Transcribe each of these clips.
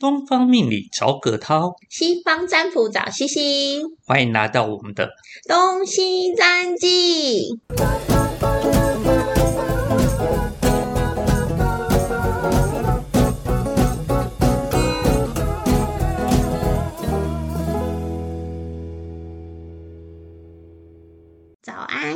东方命理找葛涛，西方占卜找西西，欢迎来到我们的东西占记。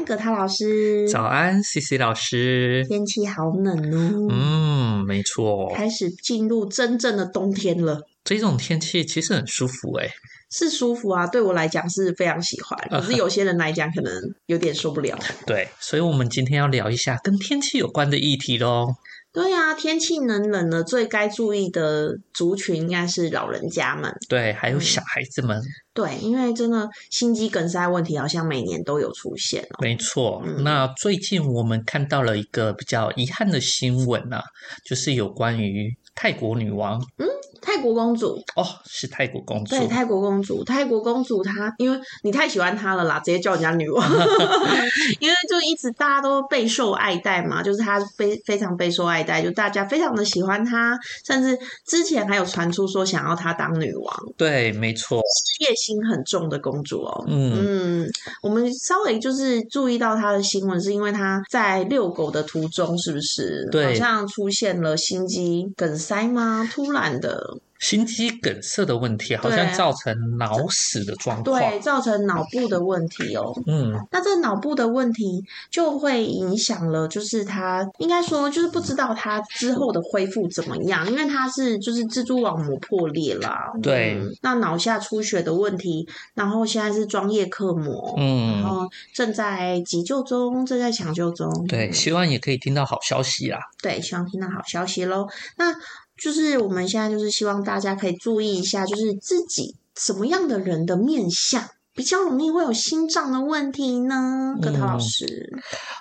安，葛涛老师。早安，C C 老师。天气好冷哦。嗯，没错，开始进入真正的冬天了。这种天气其实很舒服哎，是舒服啊，对我来讲是非常喜欢。可是有些人来讲可能有点受不了。对，所以我们今天要聊一下跟天气有关的议题喽。对啊，天气冷冷了，最该注意的族群应该是老人家们。对，还有小孩子们。对，因为真的心肌梗塞问题好像每年都有出现哦。没错，那最近我们看到了一个比较遗憾的新闻啊，就是有关于泰国女王。嗯。泰国公主哦，是泰国公主。对，泰国公主，泰国公主她，因为你太喜欢她了啦，直接叫人家女王。因为就一直大家都备受爱戴嘛，就是她非非常备受爱戴，就大家非常的喜欢她，甚至之前还有传出说想要她当女王。对，没错，事业心很重的公主哦。嗯嗯，我们稍微就是注意到她的新闻，是因为她在遛狗的途中，是不是？对，好像出现了心肌梗塞吗？突然的。心肌梗塞的问题，好像造成脑死的状况，对，造成脑部的问题哦。嗯，那这脑部的问题就会影响了，就是他应该说就是不知道他之后的恢复怎么样，因为他是就是蜘蛛网膜破裂啦。对，那脑下出血的问题，然后现在是装叶克膜，嗯，然后正在急救中，正在抢救中。对，希望也可以听到好消息啦。对，希望听到好消息喽。那。就是我们现在就是希望大家可以注意一下，就是自己什么样的人的面相比较容易会有心脏的问题呢？葛涛老师，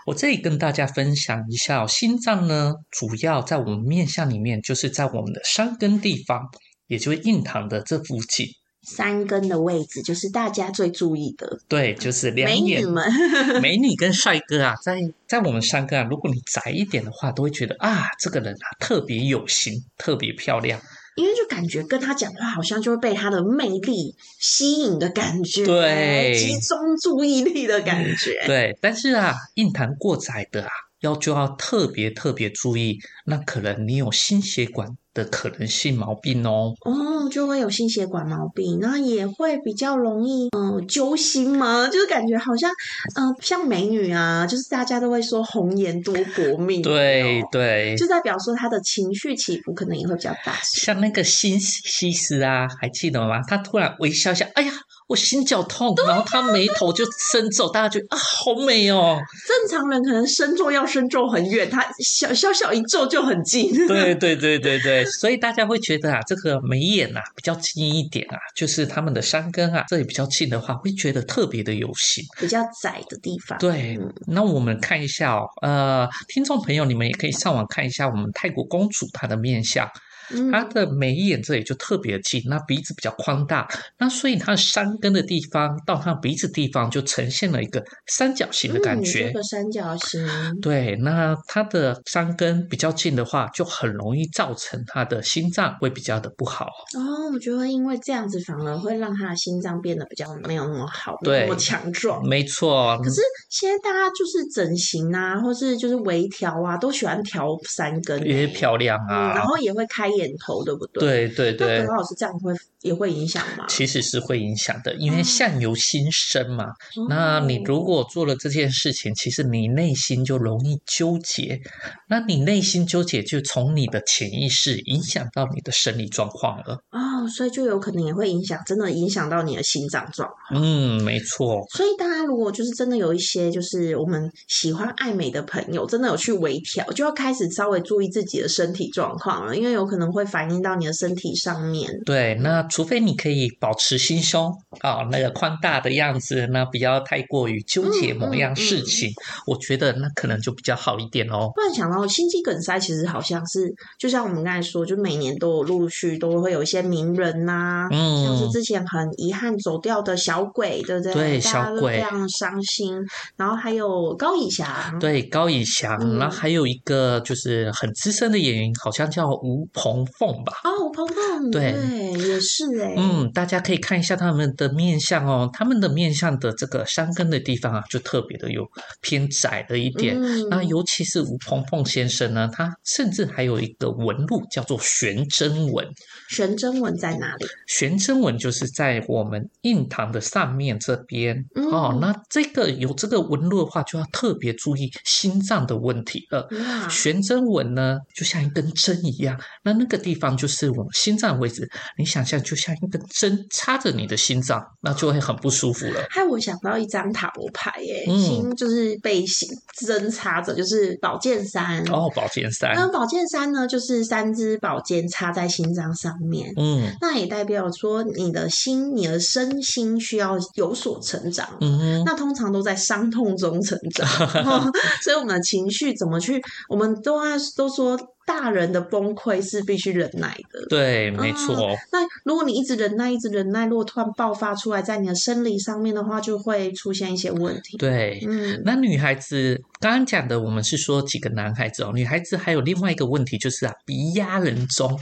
我这里跟大家分享一下，心脏呢主要在我们面相里面，就是在我们的山根地方，也就是印堂的这附近。三根的位置就是大家最注意的，对，就是美女们、美女跟帅哥啊，在在我们三根啊，如果你窄一点的话，都会觉得啊，这个人啊特别有型，特别漂亮，因为就感觉跟他讲话，好像就会被他的魅力吸引的感觉，对，集中注意力的感觉，对。但是啊，硬谈过窄的啊，要就要特别特别注意，那可能你有心血管。的可能性毛病哦，哦，就会有心血管毛病，然后也会比较容易，嗯，揪心嘛？就是感觉好像，嗯，像美女啊，就是大家都会说红颜多薄命，对对，就代表说她的情绪起伏可能也会比较大。像那个西西斯啊，还记得吗？她突然微笑一下，哎呀。我心绞痛，然后他眉头就深皱，大家觉得啊，好美哦。正常人可能深皱要深皱很远，他小小小一皱就很近。对对对对对，所以大家会觉得啊，这个眉眼啊比较近一点啊，就是他们的山根啊这里比较近的话，会觉得特别的有型。比较窄的地方。对，那我们看一下哦，呃，听众朋友，你们也可以上网看一下我们泰国公主她的面相。他的眉眼这里就特别近，那鼻子比较宽大，那所以他的山根的地方到他鼻子地方就呈现了一个三角形的感觉。这个三角形。对，那他的山根比较近的话，就很容易造成他的心脏会比较的不好。哦，我觉得因为这样子反而会让他的心脏变得比较没有那么好，那么强壮。没错。可是现在大家就是整形啊，或是就是微调啊，都喜欢调山根，因为漂亮啊，然后也会开眼。点头对不对？对对对。那葛老师这样会也会影响吗？其实是会影响的，因为相由心生嘛。那你如果做了这件事情，其实你内心就容易纠结。那你内心纠结，就从你的潜意识影响到你的生理状况了。哦，所以就有可能也会影响，真的影响到你的心脏状况。嗯，没错。所以大家如果就是真的有一些就是我们喜欢爱美的朋友，真的有去微调，就要开始稍微注意自己的身体状况了，因为有可能。会反映到你的身体上面。对，那除非你可以保持心胸啊，那个宽大的样子，那不要太过于纠结某样事情，我觉得那可能就比较好一点哦。突然想到，心肌梗塞其实好像是，就像我们刚才说，就每年都有陆续都会有一些名名人呐，嗯，像是之前很遗憾走掉的小鬼，对不对？对，小鬼非常伤心。然后还有高以翔，对，高以翔。然后还有一个就是很资深的演员，好像叫吴鹏凤吧？哦，吴鹏凤，对，也是哎。嗯，大家可以看一下他们的面相哦，他们的面相的这个山根的地方啊，就特别的有偏窄了一点。那尤其是吴鹏凤先生呢，他甚至还有一个纹路叫做悬针纹。悬针纹在哪里？悬针纹就是在我们印堂的上面这边哦。那这个有这个纹路的话，就要特别注意心脏的问题了。悬针纹呢，就像一根针一样，那那个地方就是我们心脏位置。你想象就像一根针插着你的心脏，那就会很不舒服了。害我想到一张塔罗牌耶，心就是被心针插着，就是宝剑三哦，宝剑三。那宝剑三呢，就是三支宝剑插在心脏上面。嗯，那也代表说你的心、你的身心需要有所成长。嗯，那通常都在伤痛中成长 所以我们的情绪怎么去，我们都要都说。大人的崩溃是必须忍耐的，对，没错。那如果你一直忍耐，一直忍耐，如果突然爆发出来，在你的生理上面的话，就会出现一些问题。对，嗯，那女孩子刚刚讲的，我们是说几个男孩子哦，女孩子还有另外一个问题就是啊，鼻压人中。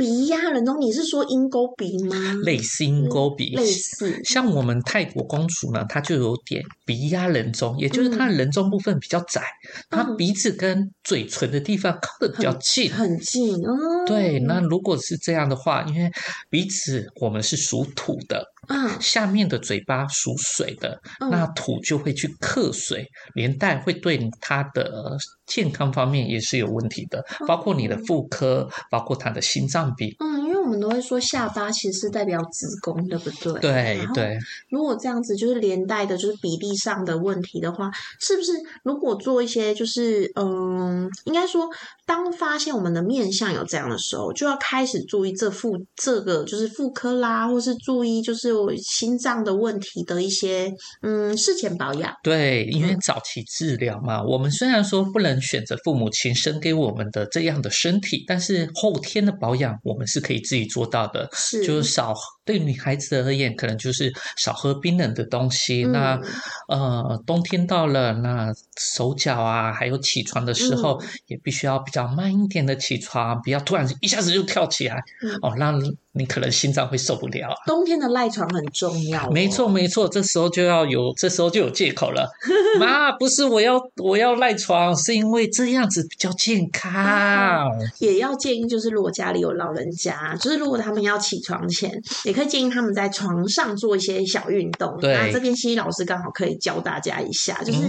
鼻压人中，你是说鹰钩鼻吗？类似鹰钩鼻，类似。像我们泰国公主呢，她就有点鼻压人中，也就是她的人中部分比较窄，她鼻子跟嘴唇的地方靠的比较近，很近。哦。对，那如果是这样的话，因为鼻子我们是属土的。嗯，下面的嘴巴属水的，那土就会去克水，连带会对它的健康方面也是有问题的，包括你的妇科，包括他的心脏病。嗯，因为我们都会说下巴其实是代表子宫，对不对？对对。如果这样子就是连带的，就是比例上的问题的话，是不是如果做一些就是嗯，应该说。当发现我们的面相有这样的时候，就要开始注意这妇这个就是妇科啦，或是注意就是心脏的问题的一些嗯事前保养。对，因为早期治疗嘛，我们虽然说不能选择父母亲生给我们的这样的身体，但是后天的保养我们是可以自己做到的。是，就是少对女孩子而言，可能就是少喝冰冷的东西。那呃，冬天到了，那手脚啊，还有起床的时候，也必须要比较。慢一点的起床，不要突然一下子就跳起来哦，让你可能心脏会受不了。冬天的赖床很重要，没错没错，这时候就要有，这时候就有借口了。妈，不是我要我要赖床，是因为这样子比较健康。也要建议，就是如果家里有老人家，就是如果他们要起床前，也可以建议他们在床上做一些小运动。对那这边西西老师刚好可以教大家一下，就是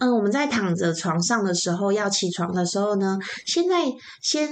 嗯，我们在躺着床上的时候，要起床的时候呢，现在先。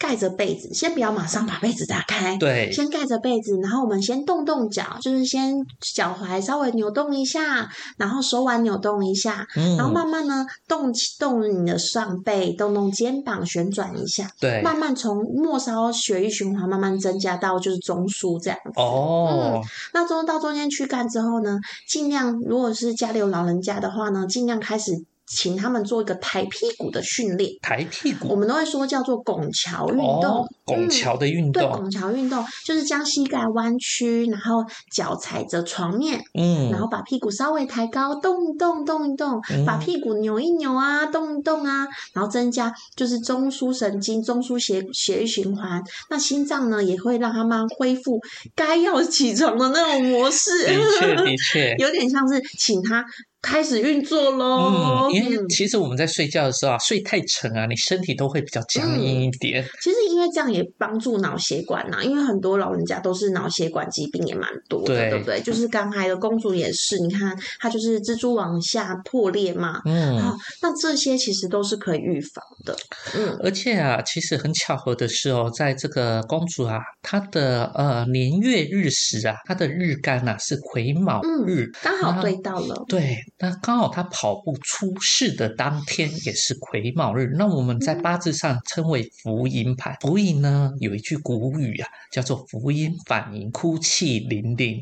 盖着被子，先不要马上把被子打开。对，先盖着被子，然后我们先动动脚，就是先脚踝稍微扭动一下，然后手腕扭动一下，然后慢慢呢动动你的上背，动动肩膀，旋转一下。对，慢慢从末梢血液循环慢慢增加到就是中枢这样子。哦，那中到中间躯干之后呢，尽量如果是家里有老人家的话呢，尽量开始。请他们做一个抬屁股的训练，抬屁股，我们都会说叫做拱桥运动，拱桥的运动，对，拱桥运动就是将膝盖弯曲，然后脚踩着床面，嗯，然后把屁股稍微抬高，动一动，动一动，把屁股扭一扭啊，动一动啊，然后增加就是中枢神经、中枢血血液循环，那心脏呢也会让他们恢复该要起床的那种模式，的确，的确，有点像是请他。开始运作喽！嗯，因为其实我们在睡觉的时候啊，睡太沉啊，你身体都会比较僵硬一点。其实因为这样也帮助脑血管呐，因为很多老人家都是脑血管疾病也蛮多的，对不对？就是刚才的公主也是，你看她就是蜘蛛网下破裂嘛，嗯，那这些其实都是可以预防的。嗯，而且啊，其实很巧合的是哦，在这个公主啊，她的呃年月日时啊，她的日干呐是癸卯日，刚好对到了，对。那刚好他跑步出事的当天也是癸卯日，那我们在八字上称为福音牌。福音呢有一句古语啊，叫做“福音反应哭泣淋淋”。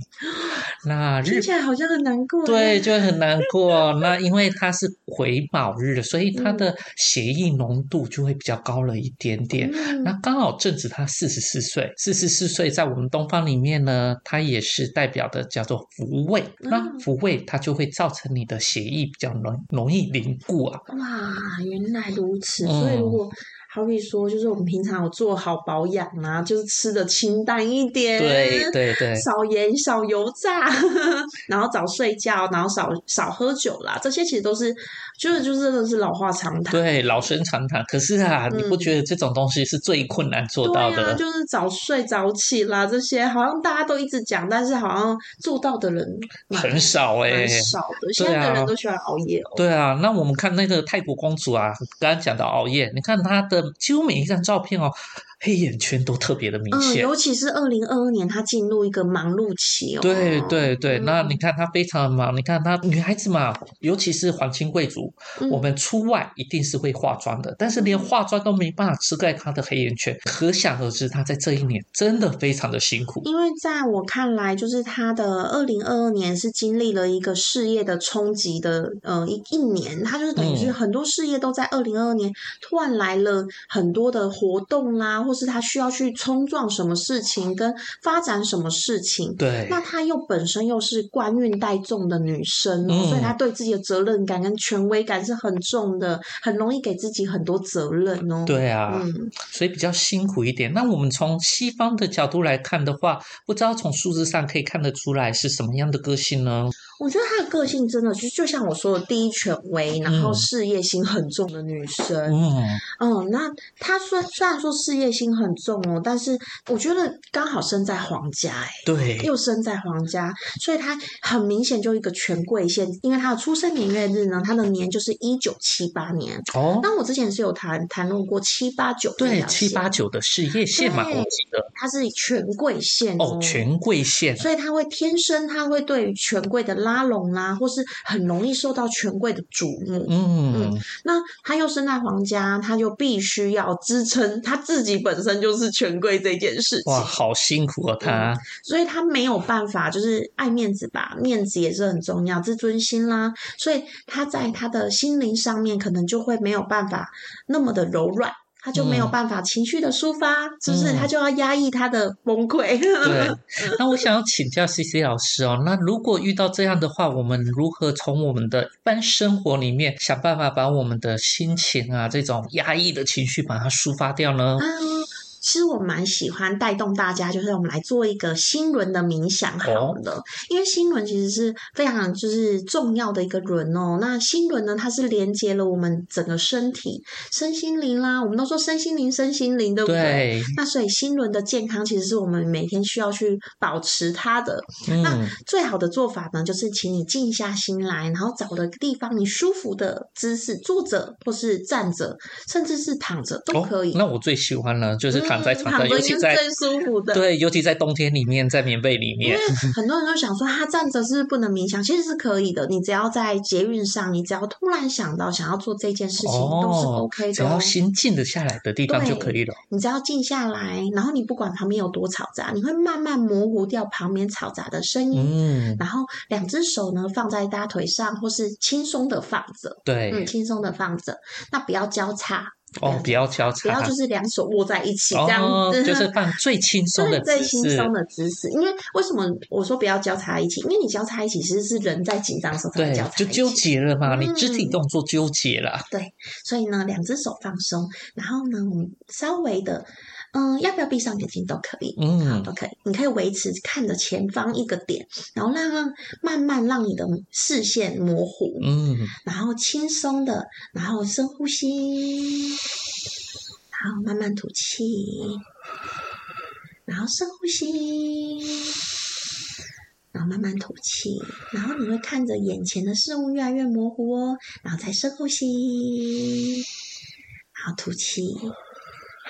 那 听起来好像很难过。对，就会很难过。那因为它是癸卯日，所以它的血液浓度就会比较高了一点点。那刚好正值他四十四岁，四十四岁在我们东方里面呢，它也是代表的叫做福位。那福位它就会造成你的血液比较容容易凝固啊。哇，原来如此。所以如果好比说，就是我们平常有做好保养啊，就是吃的清淡一点，对对对，少盐少油炸，然后早睡觉，然后少少喝酒啦，这些其实都是，就是就是真的是老话常谈，对老生常谈。可是啊，你不觉得这种东西是最困难做到的？就是早睡早起啦，这些好像大家都一直讲，但是好像做到的人很少哎，很少的。现在的人都喜欢熬夜哦。对啊，那我们看那个泰国公主啊，刚刚讲到熬夜，你看她的。几乎每一张照片哦。黑眼圈都特别的明显，尤其是二零二二年，她进入一个忙碌期哦。对对对，那你看她非常的忙，你看她女孩子嘛，尤其是皇亲贵族，我们出外一定是会化妆的，但是连化妆都没办法遮盖她的黑眼圈，可想而知，她在这一年真的非常的辛苦。因为在我看来，就是她的二零二二年是经历了一个事业的冲击的，呃，一一年，她就是等于是很多事业都在二零二二年突然来了很多的活动啦。或是他需要去冲撞什么事情，跟发展什么事情？对，那他又本身又是官运带重的女生哦，所以她对自己的责任感跟权威感是很重的，很容易给自己很多责任哦。对啊，嗯，所以比较辛苦一点。那我们从西方的角度来看的话，不知道从数字上可以看得出来是什么样的个性呢？我觉得她的个性真的就就像我说的第一权威，然后事业心很重的女生。嗯嗯，那她虽虽然说事业心很重哦，但是我觉得刚好生在皇家，哎，对，又生在皇家，所以她很明显就一个权贵线。因为她的出生年月日呢，她的年就是一九七八年。哦，那我之前是有谈谈论过七八九对七八九的事业线嘛，我记得她是权贵线哦，权贵线，所以她会天生她会对于权贵的。拉拢啦，或是很容易受到权贵的瞩目。嗯嗯，那他又生在皇家，他就必须要支撑他自己本身就是权贵这件事情。哇，好辛苦啊他！所以他没有办法，就是爱面子吧，面子也是很重要，自尊心啦。所以他在他的心灵上面，可能就会没有办法那么的柔软。他就没有办法情绪的抒发，是不是？他就要压抑他的崩溃。对，那我想要请教 C C 老师哦，那如果遇到这样的话，我们如何从我们的一般生活里面想办法把我们的心情啊，这种压抑的情绪把它抒发掉呢？其实我蛮喜欢带动大家，就是我们来做一个心轮的冥想好了。因为心轮其实是非常就是重要的一个轮哦。那心轮呢，它是连接了我们整个身体、身心灵啦。我们都说身心灵、身心灵，对不对？那所以心轮的健康，其实是我们每天需要去保持它的。那最好的做法呢，就是请你静下心来，然后找个地方你舒服的姿势，坐着或是站着，甚至是躺着都可以。那我最喜欢呢，就是。躺在床上，尤其在最舒服的，对，尤其在冬天里面，在棉被里面。因为很多人都想说，他站着是不能冥想？其实是可以的。你只要在捷运上，你只要突然想到想要做这件事情，都是 OK 的。只要心静得下来的地方就可以了。你只要静下来，然后你不管旁边有多嘈杂，你会慢慢模糊掉旁边嘈杂的声音。嗯，然后两只手呢放在大腿上，或是轻松的放着。对，嗯，轻松的放着，那不要交叉。哦，不要交叉，不要就是两手握在一起这样子，就是 放最轻松的最轻松的姿势。因为为什么我说不要交叉一起？因为你交叉一起，其实是人在紧张的时候才交叉，就纠结了嘛，你肢体动作纠结了。对，所以呢，两只手放松，然后呢，我们稍微的。嗯，要不要闭上眼睛都可以，嗯，好，都可以。你可以维持看着前方一个点，然后让慢慢让你的视线模糊，嗯，然后轻松的，然后深呼吸，好，慢慢吐气，然后深呼吸，然后慢慢吐气，然后你会看着眼前的事物越来越模糊哦，然后再深呼吸，好，吐气。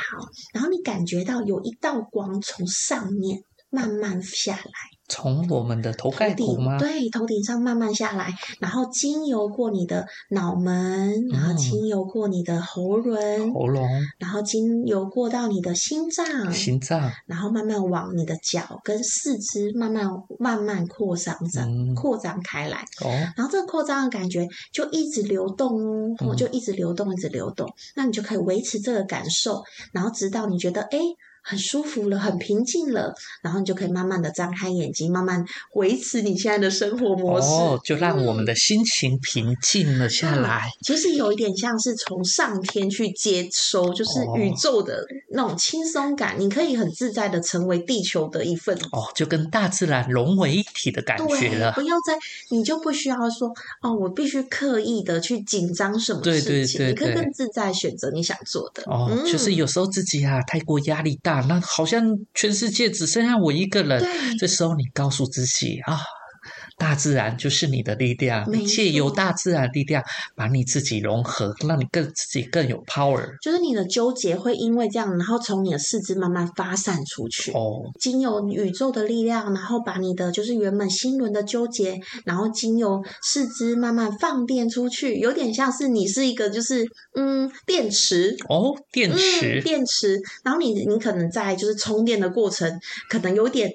好，然后你感觉到有一道光从上面慢慢下来。从我们的头盖骨吗？对，头顶上慢慢下来，然后经由过你的脑门，然后经由过你的喉咙，喉咙，然后经由过到你的心脏，心脏，然后慢慢往你的脚跟四肢慢慢慢慢扩张张扩张开来。哦，然后这个扩张的感觉就一直流动哦，就一直流动，一直流动。那你就可以维持这个感受，然后直到你觉得哎。很舒服了，很平静了，然后你就可以慢慢的张开眼睛，慢慢维持你现在的生活模式。哦，就让我们的心情平静了下来。其实有一点像是从上天去接收，就是宇宙的那种轻松感。你可以很自在的成为地球的一份。哦，就跟大自然融为一体的感觉了。不要再，你就不需要说哦，我必须刻意的去紧张什么事情。你可以更自在选择你想做的。哦，就是有时候自己啊太过压力大。那好像全世界只剩下我一个人，这时候你告诉自己啊。大自然就是你的力量，借由大自然力量把你自己融合，让你更自己更有 power。就是你的纠结会因为这样，然后从你的四肢慢慢发散出去。哦，经由宇宙的力量，然后把你的就是原本心轮的纠结，然后经由四肢慢慢放电出去，有点像是你是一个就是嗯电池哦，电池电池，然后你你可能在就是充电的过程，可能有点。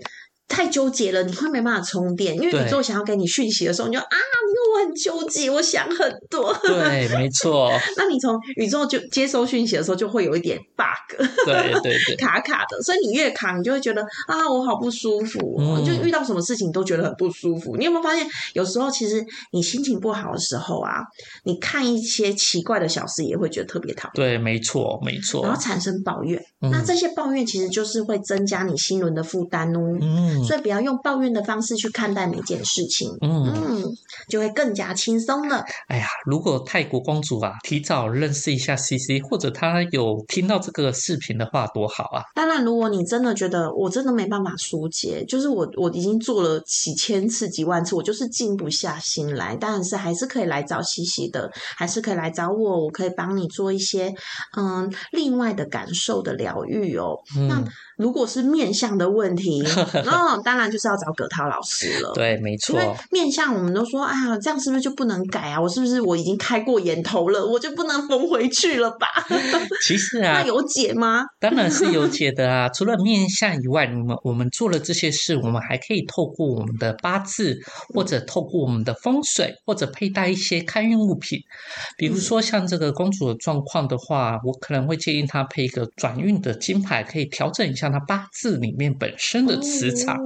太纠结了，你会没办法充电，因为宇宙想要给你讯息的时候，你就啊，你说我很纠结，我想很多。对，没错。那你从宇宙就接收讯息的时候，就会有一点 bug，对对对，卡卡的。所以你越卡，你就会觉得啊，我好不舒服，就遇到什么事情都觉得很不舒服。你有没有发现，有时候其实你心情不好的时候啊，你看一些奇怪的小事，也会觉得特别讨厌。对，没错，没错。然后产生抱怨，那这些抱怨其实就是会增加你心轮的负担哦。嗯。所以不要用抱怨的方式去看待每件事情，嗯，就会更加轻松了。哎呀，如果泰国公主啊提早认识一下 C C，或者她有听到这个视频的话，多好啊！当然，如果你真的觉得我真的没办法疏解，就是我我已经做了几千次、几万次，我就是静不下心来，当然是还是可以来找 C C 的，还是可以来找我，我可以帮你做一些嗯另外的感受的疗愈哦。那如果是面相的问题，那当然就是要找葛涛老师了。对，没错。因为面相，我们都说，啊，这样是不是就不能改啊？我是不是我已经开过眼头了，我就不能缝回去了吧？其实啊，那有解吗？当然是有解的啊！除了面相以外，我们我们做了这些事，我们还可以透过我们的八字，或者透过我们的风水，或者佩戴一些开运物品。比如说像这个公主的状况的话，我可能会建议她配一个转运的金牌，可以调整一下她八字里面本身的磁场。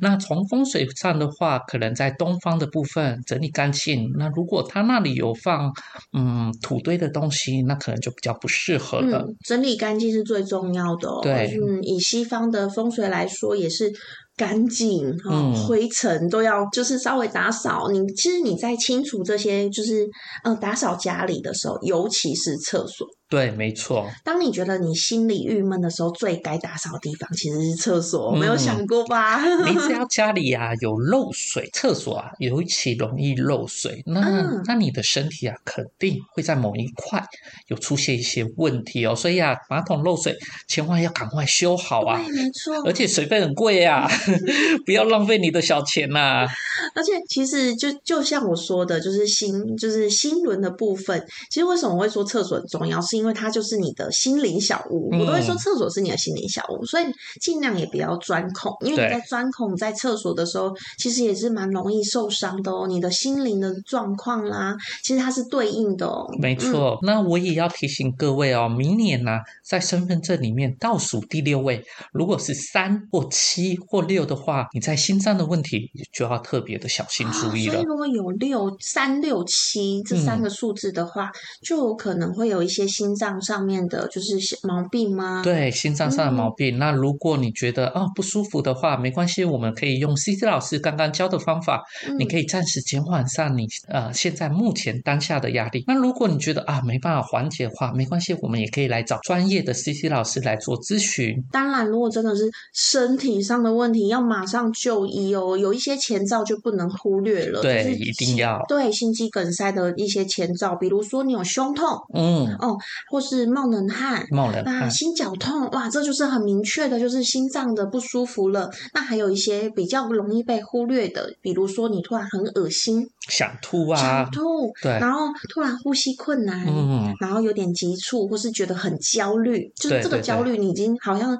那从风水上的话，可能在东方的部分整理干净。那如果它那里有放嗯土堆的东西，那可能就比较不适合了。整理干净是最重要的。对，嗯，以西方的风水来说，也是干净哈，灰尘都要就是稍微打扫。你其实你在清除这些就是嗯打扫家里的时候，尤其是厕所。对，没错。当你觉得你心里郁闷的时候，最该打扫的地方其实是厕所，没有想过吧？你只要 家里啊有漏水，厕所啊尤其容易漏水，那那你的身体啊肯定会在某一块有出现一些问题哦。所以啊，马桶漏水千万要赶快修好啊！对，没错。而且水费很贵啊，不要浪费你的小钱呐。而且其实就就像我说的，就是心就是心轮的部分。其实为什么会说厕所很重要，是因为它就是你的心灵小屋。我都会说厕所是你的心灵小屋，所以尽量也不要钻孔，因为你在钻孔在厕所的时候，其实也是蛮容易受伤的哦。你的心灵的状况啦，其实它是对应的哦。没错，那我也要提醒各位哦，明年呢，在身份证里面倒数第六位，如果是三或七或六的话，你在心脏的问题就要特别的小心注意了。所以如果有六三六七这三个数字的话，就有可能会有一些心脏上面的就是毛病吗？对，心脏上的毛病。那如果你觉得哦不舒服的话，没关系，我们可以用 C C 老师刚刚教的方法，你可以暂时减缓上你呃现在目前当下的压力。那如果你觉得啊没办法缓解的话，没关系，我们也可以来找专业的 C C 老师来做咨询。当然，如果真的是身体上的问题，要马上就医哦。有一些前兆就不能。能忽略了。对，一定要。对，心肌梗塞的一些前兆，比如说你有胸痛，嗯，哦，或是冒冷汗，冒冷汗，心绞痛，哇，这就是很明确的，就是心脏的不舒服了。那还有一些比较容易被忽略的，比如说你突然很恶心。想吐啊，想吐，对，然后突然呼吸困难，嗯，然后有点急促，或是觉得很焦虑，就是这个焦虑，你已经好像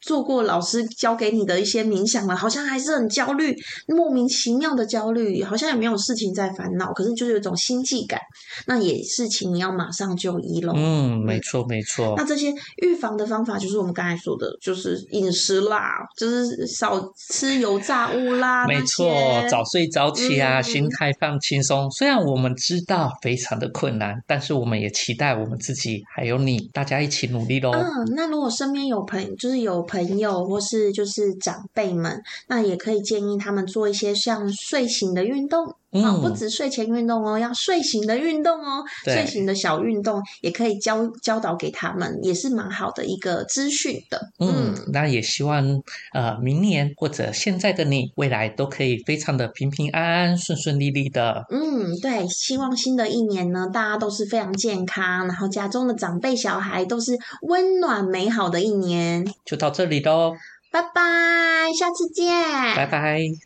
做过老师教给你的一些冥想了，好像还是很焦虑，莫名其妙的焦虑，好像也没有事情在烦恼，可是就是有种心悸感，那也是请你要马上就医喽。嗯，没错没错。那这些预防的方法，就是我们刚才说的，就是饮食啦，就是少吃油炸物啦，没错，早睡早起啊，心态。放轻松，虽然我们知道非常的困难，但是我们也期待我们自己还有你，大家一起努力喽。嗯，那如果身边有朋，就是有朋友或是就是长辈们，那也可以建议他们做一些像睡醒的运动。啊，不止睡前运动哦，要睡醒的运动哦，睡醒的小运动也可以教教导给他们，也是蛮好的一个资讯的。嗯，那也希望呃，明年或者现在的你，未来都可以非常的平平安安、顺顺利利的。嗯，对，希望新的一年呢，大家都是非常健康，然后家中的长辈、小孩都是温暖美好的一年。就到这里喽，拜拜，下次见，拜拜。